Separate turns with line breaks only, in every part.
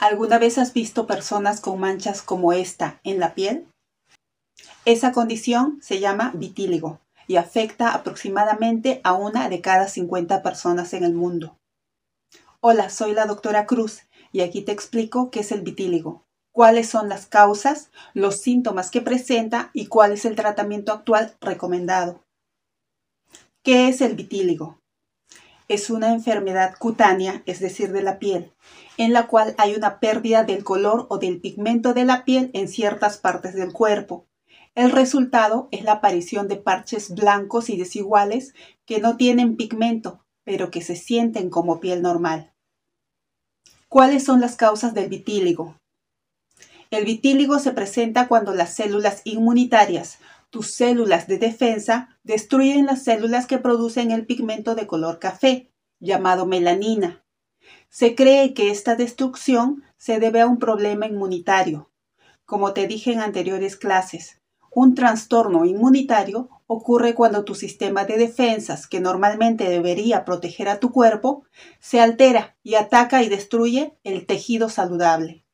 ¿Alguna vez has visto personas con manchas como esta en la piel? Esa condición se llama vitíligo y afecta aproximadamente a una de cada 50 personas en el mundo. Hola, soy la doctora Cruz y aquí te explico qué es el vitíligo, cuáles son las causas, los síntomas que presenta y cuál es el tratamiento actual recomendado. ¿Qué es el vitíligo? Es una enfermedad cutánea, es decir, de la piel, en la cual hay una pérdida del color o del pigmento de la piel en ciertas partes del cuerpo. El resultado es la aparición de parches blancos y desiguales que no tienen pigmento, pero que se sienten como piel normal. ¿Cuáles son las causas del vitíligo? El vitíligo se presenta cuando las células inmunitarias, tus células de defensa, destruyen las células que producen el pigmento de color café, llamado melanina. Se cree que esta destrucción se debe a un problema inmunitario. Como te dije en anteriores clases, un trastorno inmunitario ocurre cuando tu sistema de defensas, que normalmente debería proteger a tu cuerpo, se altera y ataca y destruye el tejido saludable.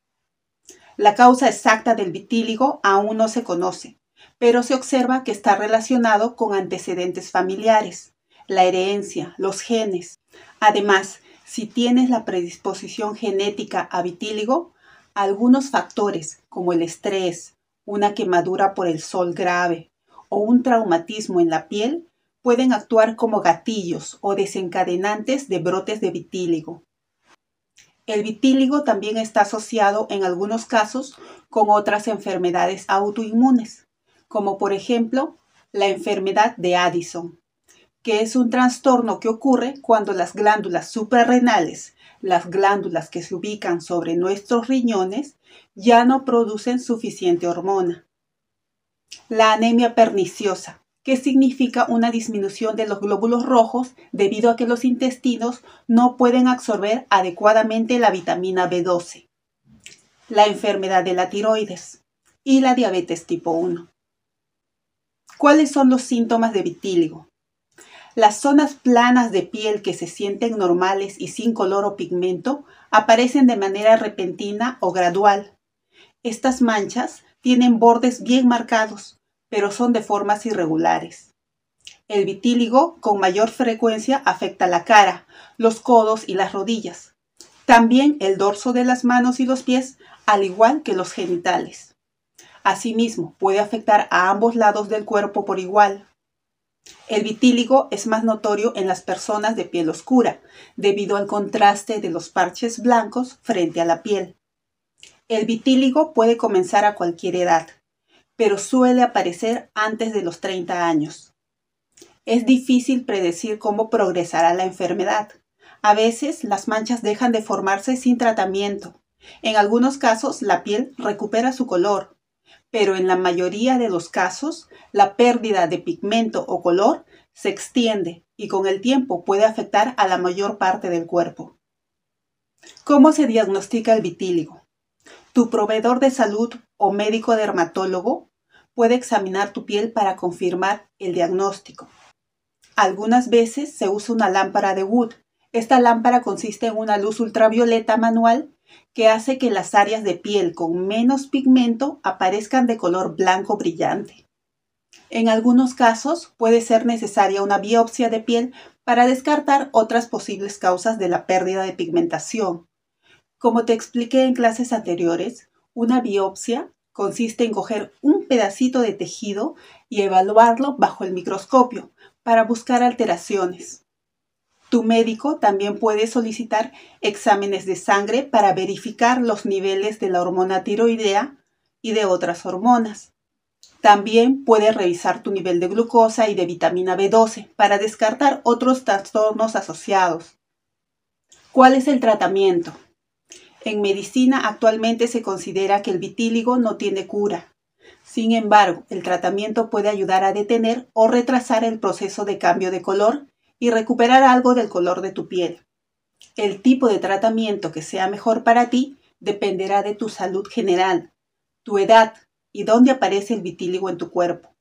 La causa exacta del vitíligo aún no se conoce, pero se observa que está relacionado con antecedentes familiares, la herencia, los genes. Además, si tienes la predisposición genética a vitíligo, algunos factores como el estrés, una quemadura por el sol grave o un traumatismo en la piel pueden actuar como gatillos o desencadenantes de brotes de vitíligo. El vitíligo también está asociado en algunos casos con otras enfermedades autoinmunes, como por ejemplo la enfermedad de Addison, que es un trastorno que ocurre cuando las glándulas suprarrenales, las glándulas que se ubican sobre nuestros riñones, ya no producen suficiente hormona. La anemia perniciosa, que significa una disminución de los glóbulos rojos debido a que los intestinos no pueden absorber adecuadamente la vitamina B12. La enfermedad de la tiroides y la diabetes tipo 1. ¿Cuáles son los síntomas de vitíligo? Las zonas planas de piel que se sienten normales y sin color o pigmento aparecen de manera repentina o gradual. Estas manchas tienen bordes bien marcados, pero son de formas irregulares. El vitíligo con mayor frecuencia afecta la cara, los codos y las rodillas. También el dorso de las manos y los pies, al igual que los genitales. Asimismo, puede afectar a ambos lados del cuerpo por igual. El vitíligo es más notorio en las personas de piel oscura, debido al contraste de los parches blancos frente a la piel. El vitíligo puede comenzar a cualquier edad, pero suele aparecer antes de los 30 años. Es difícil predecir cómo progresará la enfermedad. A veces las manchas dejan de formarse sin tratamiento. En algunos casos la piel recupera su color, pero en la mayoría de los casos la pérdida de pigmento o color se extiende y con el tiempo puede afectar a la mayor parte del cuerpo. ¿Cómo se diagnostica el vitíligo? Tu proveedor de salud o médico dermatólogo puede examinar tu piel para confirmar el diagnóstico. Algunas veces se usa una lámpara de Wood. Esta lámpara consiste en una luz ultravioleta manual que hace que las áreas de piel con menos pigmento aparezcan de color blanco brillante. En algunos casos puede ser necesaria una biopsia de piel para descartar otras posibles causas de la pérdida de pigmentación. Como te expliqué en clases anteriores, una biopsia consiste en coger un pedacito de tejido y evaluarlo bajo el microscopio para buscar alteraciones. Tu médico también puede solicitar exámenes de sangre para verificar los niveles de la hormona tiroidea y de otras hormonas. También puede revisar tu nivel de glucosa y de vitamina B12 para descartar otros trastornos asociados. ¿Cuál es el tratamiento? En medicina actualmente se considera que el vitíligo no tiene cura. Sin embargo, el tratamiento puede ayudar a detener o retrasar el proceso de cambio de color y recuperar algo del color de tu piel. El tipo de tratamiento que sea mejor para ti dependerá de tu salud general, tu edad y dónde aparece el vitíligo en tu cuerpo.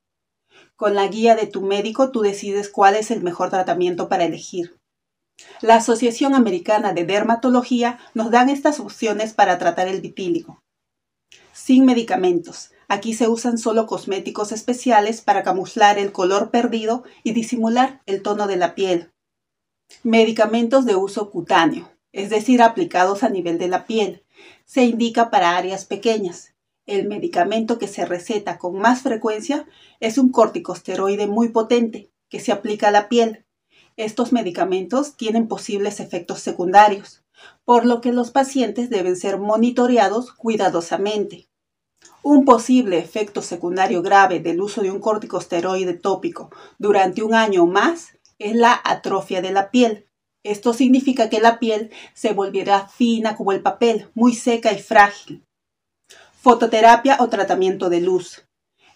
Con la guía de tu médico tú decides cuál es el mejor tratamiento para elegir. La Asociación Americana de Dermatología nos dan estas opciones para tratar el vitíligo. Sin medicamentos. Aquí se usan solo cosméticos especiales para camuflar el color perdido y disimular el tono de la piel. Medicamentos de uso cutáneo, es decir, aplicados a nivel de la piel. Se indica para áreas pequeñas. El medicamento que se receta con más frecuencia es un corticosteroide muy potente que se aplica a la piel. Estos medicamentos tienen posibles efectos secundarios, por lo que los pacientes deben ser monitoreados cuidadosamente. Un posible efecto secundario grave del uso de un corticosteroide tópico durante un año o más es la atrofia de la piel. Esto significa que la piel se volverá fina como el papel, muy seca y frágil. Fototerapia o tratamiento de luz.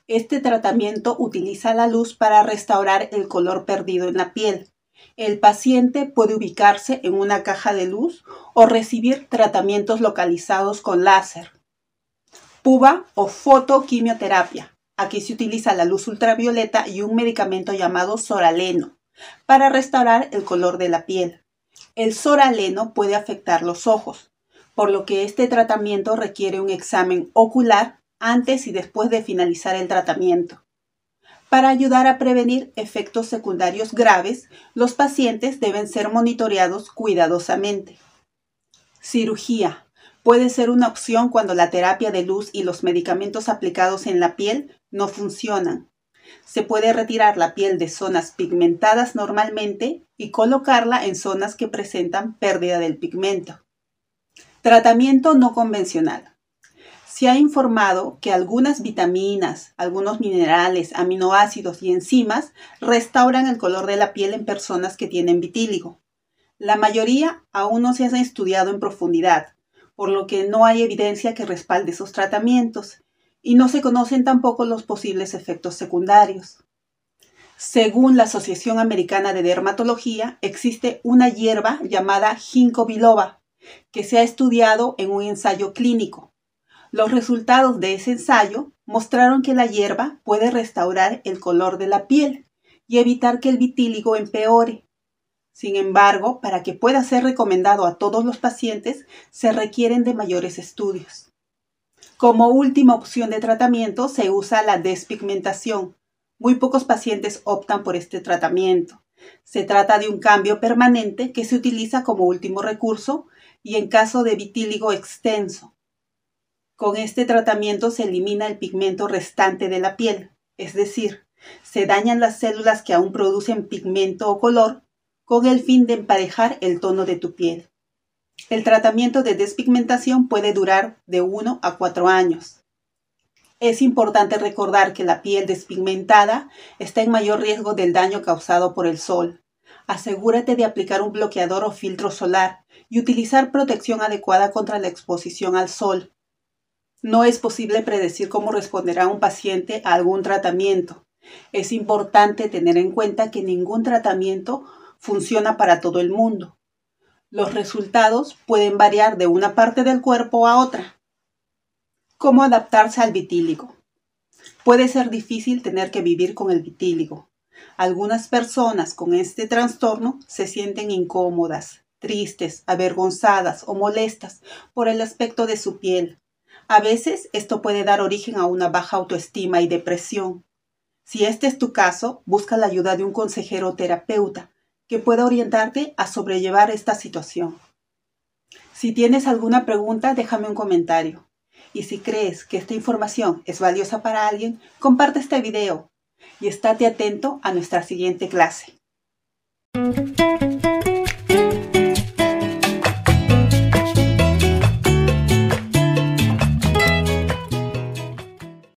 Este tratamiento utiliza la luz para restaurar el color perdido en la piel. El paciente puede ubicarse en una caja de luz o recibir tratamientos localizados con láser. PUBA o fotoquimioterapia. Aquí se utiliza la luz ultravioleta y un medicamento llamado soraleno para restaurar el color de la piel. El soraleno puede afectar los ojos, por lo que este tratamiento requiere un examen ocular antes y después de finalizar el tratamiento. Para ayudar a prevenir efectos secundarios graves, los pacientes deben ser monitoreados cuidadosamente. Cirugía. Puede ser una opción cuando la terapia de luz y los medicamentos aplicados en la piel no funcionan. Se puede retirar la piel de zonas pigmentadas normalmente y colocarla en zonas que presentan pérdida del pigmento. Tratamiento no convencional. Se ha informado que algunas vitaminas, algunos minerales, aminoácidos y enzimas restauran el color de la piel en personas que tienen vitíligo. La mayoría aún no se han estudiado en profundidad, por lo que no hay evidencia que respalde esos tratamientos y no se conocen tampoco los posibles efectos secundarios. Según la Asociación Americana de Dermatología, existe una hierba llamada ginkgo biloba que se ha estudiado en un ensayo clínico. Los resultados de ese ensayo mostraron que la hierba puede restaurar el color de la piel y evitar que el vitíligo empeore. Sin embargo, para que pueda ser recomendado a todos los pacientes, se requieren de mayores estudios. Como última opción de tratamiento se usa la despigmentación. Muy pocos pacientes optan por este tratamiento. Se trata de un cambio permanente que se utiliza como último recurso y en caso de vitíligo extenso. Con este tratamiento se elimina el pigmento restante de la piel, es decir, se dañan las células que aún producen pigmento o color con el fin de emparejar el tono de tu piel. El tratamiento de despigmentación puede durar de 1 a 4 años. Es importante recordar que la piel despigmentada está en mayor riesgo del daño causado por el sol. Asegúrate de aplicar un bloqueador o filtro solar y utilizar protección adecuada contra la exposición al sol. No es posible predecir cómo responderá un paciente a algún tratamiento. Es importante tener en cuenta que ningún tratamiento funciona para todo el mundo. Los resultados pueden variar de una parte del cuerpo a otra. ¿Cómo adaptarse al vitíligo? Puede ser difícil tener que vivir con el vitíligo. Algunas personas con este trastorno se sienten incómodas, tristes, avergonzadas o molestas por el aspecto de su piel. A veces esto puede dar origen a una baja autoestima y depresión. Si este es tu caso, busca la ayuda de un consejero o terapeuta que pueda orientarte a sobrellevar esta situación. Si tienes alguna pregunta, déjame un comentario. Y si crees que esta información es valiosa para alguien, comparte este video y estate atento a nuestra siguiente clase.